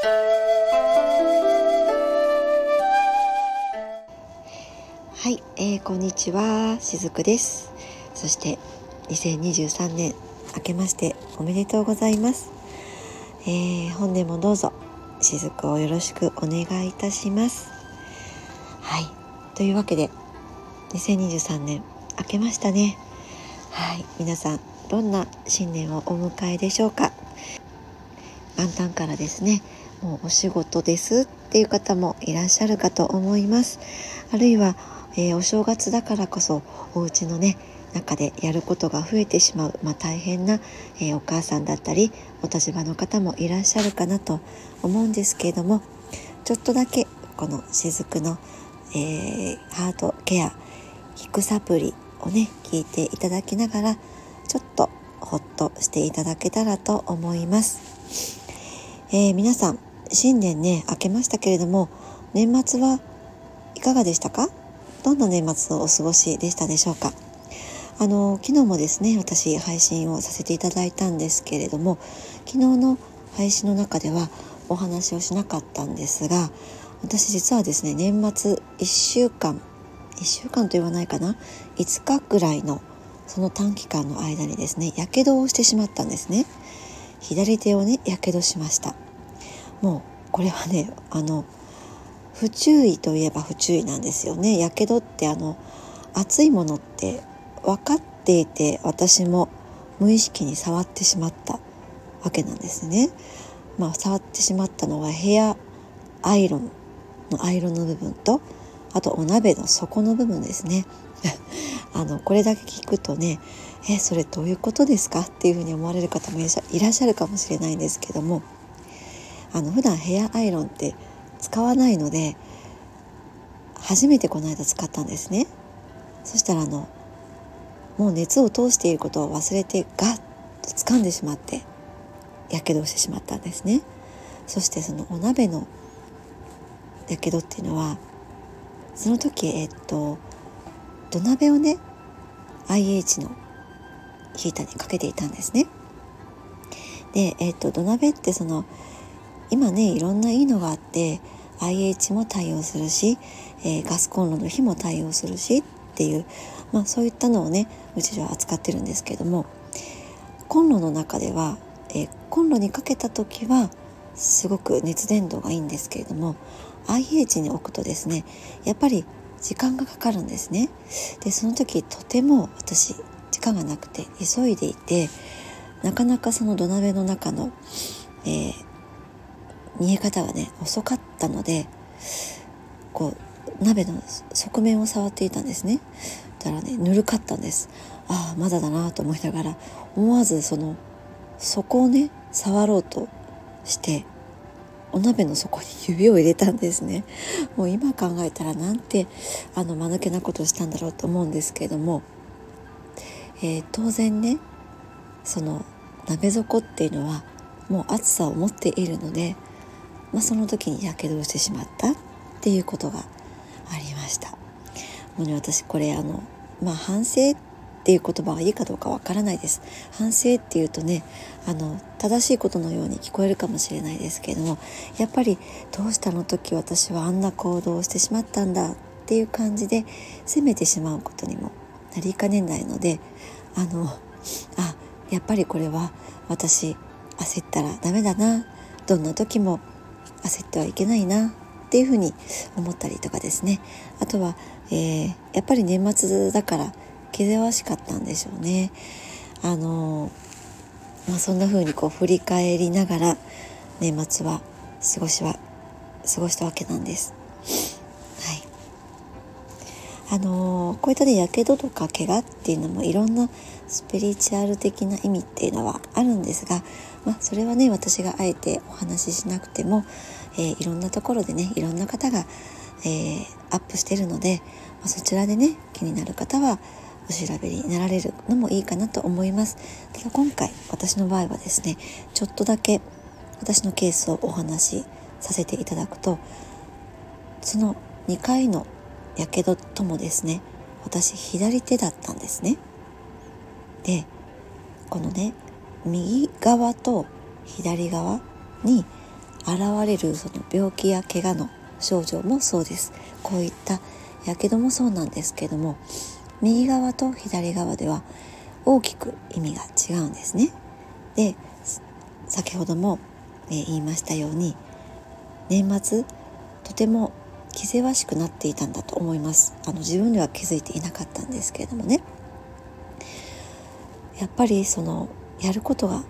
はい、えー、こんにちは。しずくです。そして2023年明けましておめでとうございます、えー、本年もどうぞしずくをよろしくお願いいたします。はいというわけで2023年明けましたね。はい皆さんどんな新年をお迎えでしょうか。元旦からですねもうお仕事ですっていう方もいらっしゃるかと思います。あるいは、えー、お正月だからこそお家のね中でやることが増えてしまう、まあ、大変な、えー、お母さんだったりお立場の方もいらっしゃるかなと思うんですけれどもちょっとだけこの雫の、えー、ハートケアヒクサプリをね聞いていただきながらちょっとほっとしていただけたらと思います、えー、皆さん新年ね明けましたけれども年末はいかがでしたか？どんな年末をお過ごしでしたでしょうか？あの昨日もですね私配信をさせていただいたんですけれども昨日の配信の中ではお話をしなかったんですが私実はですね年末1週間1週間と言わないかな？5日ぐらいのその短期間の間にですねやけどをしてしまったんですね。左手をねやけどしました。もうこれはねあの不注意といえば不注意なんですよねやけどってあの熱いものって分かっていて私も無意識に触ってしまったわけなんですね。まあ、触ってしまったのはヘアアイロンのアイロンの部分とあとお鍋の底の部分ですね。あのこれだけ聞くとねえそれどういうことですか？っていうふうに思われる方もいらっしゃるかもしれないんですけどもあの普段ヘアアイロンって使わないので初めてこの間使ったんですね。そしたらあのもう熱を通していることを忘れてガッと掴んでしまってやけどをしてしまったんですねそしてそのお鍋のやけどっていうのはその時えっと土鍋をね IH のヒーターにかけていたんですねでえっと土鍋ってその今ねいろんないいのがあって IH も対応するし、えー、ガスコンロの火も対応するしっていうまあ、そういったのをねうちでは扱ってるんですけどもコンロの中では、えー、コンロにかけた時はすごく熱伝導がいいんですけれども IH に置くとですねやっぱり時間がかかるんですね。でその時とても私時間がなくて急いでいてなかなかその土鍋の中の、えー、煮え方がね遅かったのでこう鍋の側面を触っていたんですね。たらねぬるかったんです。ああまだだなと思いながら思わずその底をね触ろうとしてお鍋の底に指を入れたんですね。もう今考えたらなんてあの間抜けなことをしたんだろうと思うんですけれども、えー、当然ねその鍋底っていうのはもう熱さを持っているので、まあ、その時にやけどをしてしまったっていうことがありました。もうね私これあのまあ反省っていう言葉がいいかどうかわからないです。反省っていうとねあの正しいことのように聞こえるかもしれないですけれどもやっぱりどうしたの時私はあんな行動をしてしまったんだっていう感じで責めてしまうことにもなりかねないのであのあやっぱりこれは私焦ったらダメだなどんな時も焦ってはいけないなっていうふうに思ったりとかですねあとはえー、やっぱり年末だから気ぜわしかったんでしょうね。あのまあ、そんな風にこう振り返りながら年末は過ごしは過ごしたわけなんです。はい。あのこういったねやけどとか怪我っていうのもいろんなスピリチュアル的な意味っていうのはあるんですが、まあ、それはね私があえてお話ししなくても、えー、いろんなところでねいろんな方がえー、アップしてるので、まあ、そちらでね気になる方はお調べになられるのもいいかなと思います。ただ今回私の場合はですねちょっとだけ私のケースをお話しさせていただくとその2回のやけどともですね私左手だったんですね。でこのね右側と左側に現れるその病気や怪我の症状もそうです。こういったやけどもそうなんですけども右側と左側では大きく意味が違うんですね。で先ほども、え、言いましたように年末とても気ぜわしくなっていたんだと思います。あの自分では気づいていなかったんですけれどもね。やっぱりそのやることが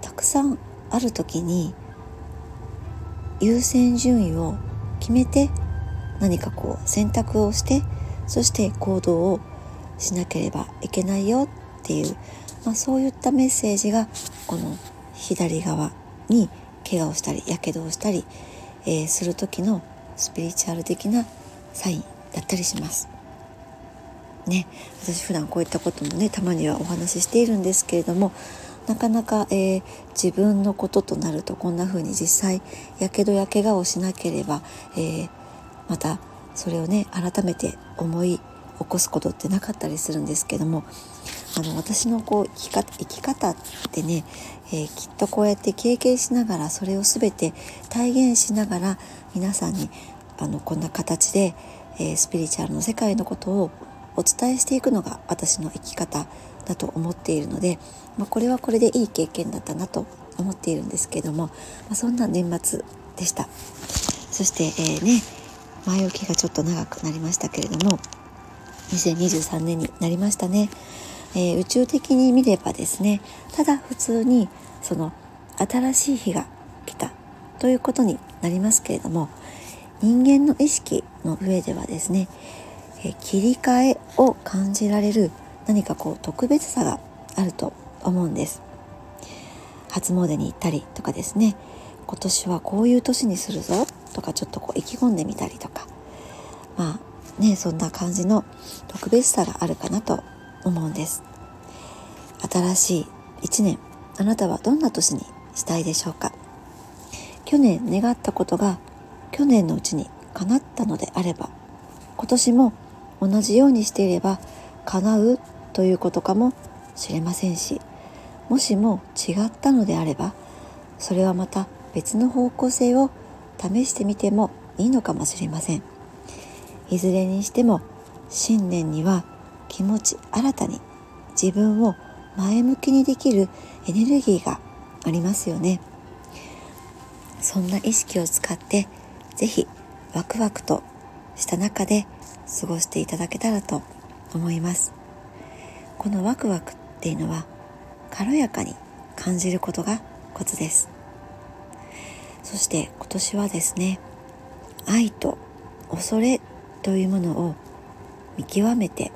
たくさんある時に優先順位を決めて何かこう選択をしてそして行動をしなければいけないよっていう、まあ、そういったメッセージがこの左側に怪我をしたりやけどをしたり、えー、する時のスピリチュアル的なサインだったりします。ね、私普段こういったこともねたまにはお話ししているんですけれどもなかなか、えー、自分のこととなるとこんな風に実際やけどや怪我をしなければ、えー、またそれをね改めて思い起こすことってなかったりするんですけどもあの私のこう生き方ってね、えー、きっとこうやって経験しながらそれを全て体現しながら皆さんにあのこんな形で、えー、スピリチュアルの世界のことをお伝えしていくのが私の生き方だと思っているので、まあ、これはこれでいい経験だったなと思っているんですけども、まあ、そんな年末でした。そして、えー、ね前置きがちょっと長くなりましたけれども2023年になりましたね、えー、宇宙的に見ればですねただ普通にその新しい日が来たということになりますけれども人間の意識の上ではですね、え、切り替えを感じられる何かこう特別さがあると思うんです。初詣に行ったりとかですね。今年はこういう年にするぞとかちょっとこう意気込んでみたりとか。まあねそんな感じの特別さがあるかなと思うんです。新しい一年あなたはどんな年にしたいでしょうか？去年願ったことが去年のうちに叶ったのであれば今年も同じようにしていれば叶うということかもしれませんしもしも違ったのであればそれはまた別の方向性を試してみてもいいのかもしれません。いずれにしても新年には気持ち新たに自分を前向きにできるエネルギーがありますよね。そんな意識を使って是非ワクワクとした中で過ごしていただけたらと思います。このワクワクっていうのは軽やかに感じることがコツです。そして今年はですね愛と恐れというものを見極めて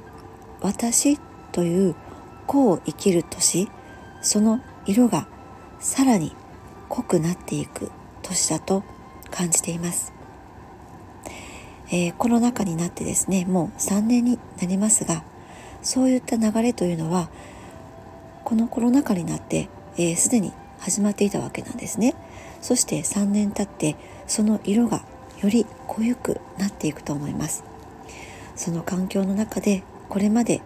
私という子を生きる年その色がさらに濃くなっていく年だと感じています、えー、コロナ禍になってですねもう3年になりますがそういった流れというのはこのコロナ禍になってすで、ー、に始まっていたわけなんですね。そして3年経ってその色がより濃ゆくなっていくと思います。その環境の中でこれまで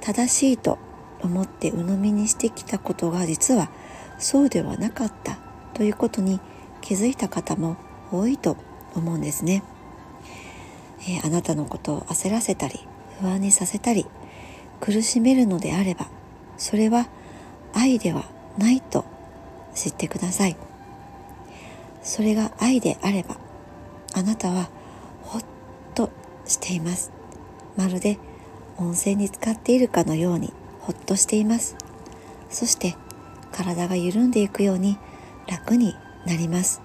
正しいと思って鵜呑みにしてきたことが実はそうではなかったということに気づいた方も多いと思うんですね、えー、あなたのことを焦らせたり不安にさせたり苦しめるのであればそれは愛ではないと知ってください。それが愛であればあなたはほっとしています。まるで温泉に浸かっているかのようにほっとしています。そして体が緩んでいくように楽になります。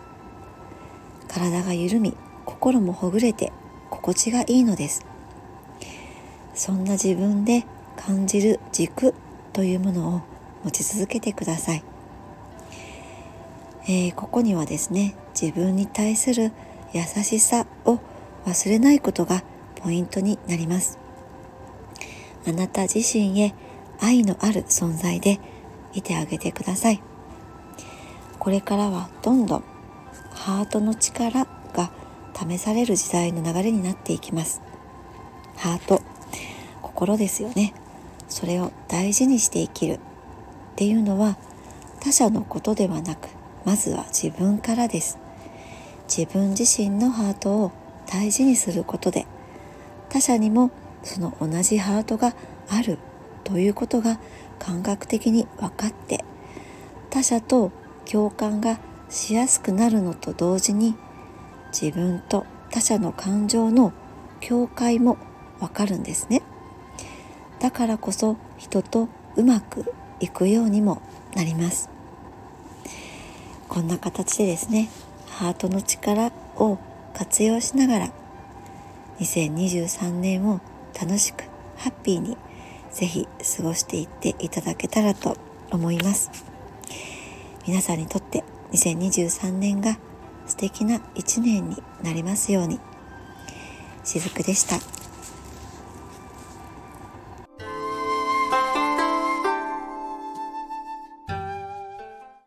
体が緩み心もほぐれて心地がいいのです。そんな自分で感じる軸というものを持ち続けてください、えー、ここにはですね自分に対する優しさを忘れないことがポイントになります。あなた自身へ愛のある存在でいてあげてください。これからはどんどんハートの力試される時代の流れになっていきます。ハート。心ですよね。それを大事にして生きるっていうのは他者のことではなくまずは自分からです。自分自身のハートを大事にすることで他者にもその同じハートがあるということが感覚的に分かって他者と共感がしやすくなるのと同時に自分と他者の感情の境界もわかるんですね。だからこそ人とうまくいくようにもなります。こんな形でですねハートの力を活用しながら2023年を楽しくハッピーにぜひ過ごしていっていただけたらと思います。皆さんにとって2023年が素敵な一年になりますようにしずくでした。